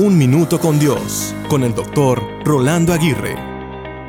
Un Minuto con Dios, con el doctor Rolando Aguirre.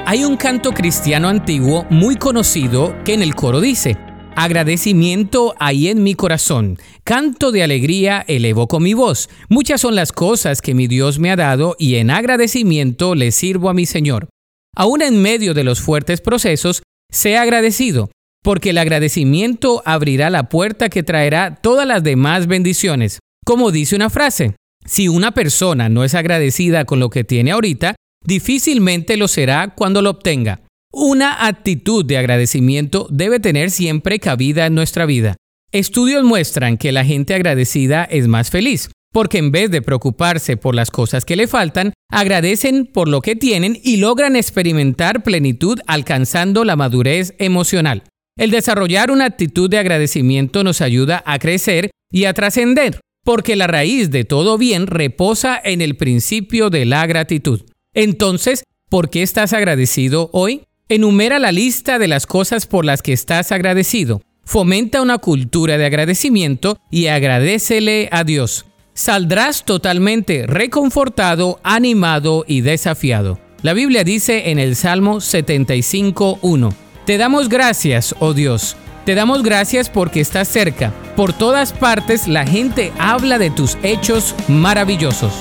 Hay un canto cristiano antiguo muy conocido que en el coro dice, Agradecimiento hay en mi corazón, canto de alegría elevo con mi voz. Muchas son las cosas que mi Dios me ha dado y en agradecimiento le sirvo a mi Señor. Aún en medio de los fuertes procesos, sea agradecido, porque el agradecimiento abrirá la puerta que traerá todas las demás bendiciones. Como dice una frase, si una persona no es agradecida con lo que tiene ahorita, difícilmente lo será cuando lo obtenga. Una actitud de agradecimiento debe tener siempre cabida en nuestra vida. Estudios muestran que la gente agradecida es más feliz, porque en vez de preocuparse por las cosas que le faltan, agradecen por lo que tienen y logran experimentar plenitud alcanzando la madurez emocional. El desarrollar una actitud de agradecimiento nos ayuda a crecer y a trascender porque la raíz de todo bien reposa en el principio de la gratitud. Entonces, ¿por qué estás agradecido hoy? Enumera la lista de las cosas por las que estás agradecido. Fomenta una cultura de agradecimiento y agradecele a Dios. Saldrás totalmente reconfortado, animado y desafiado. La Biblia dice en el Salmo 75.1, Te damos gracias, oh Dios te damos gracias porque estás cerca. Por todas partes la gente habla de tus hechos maravillosos.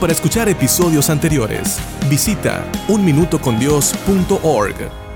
Para escuchar episodios anteriores, visita unminutocondios.org.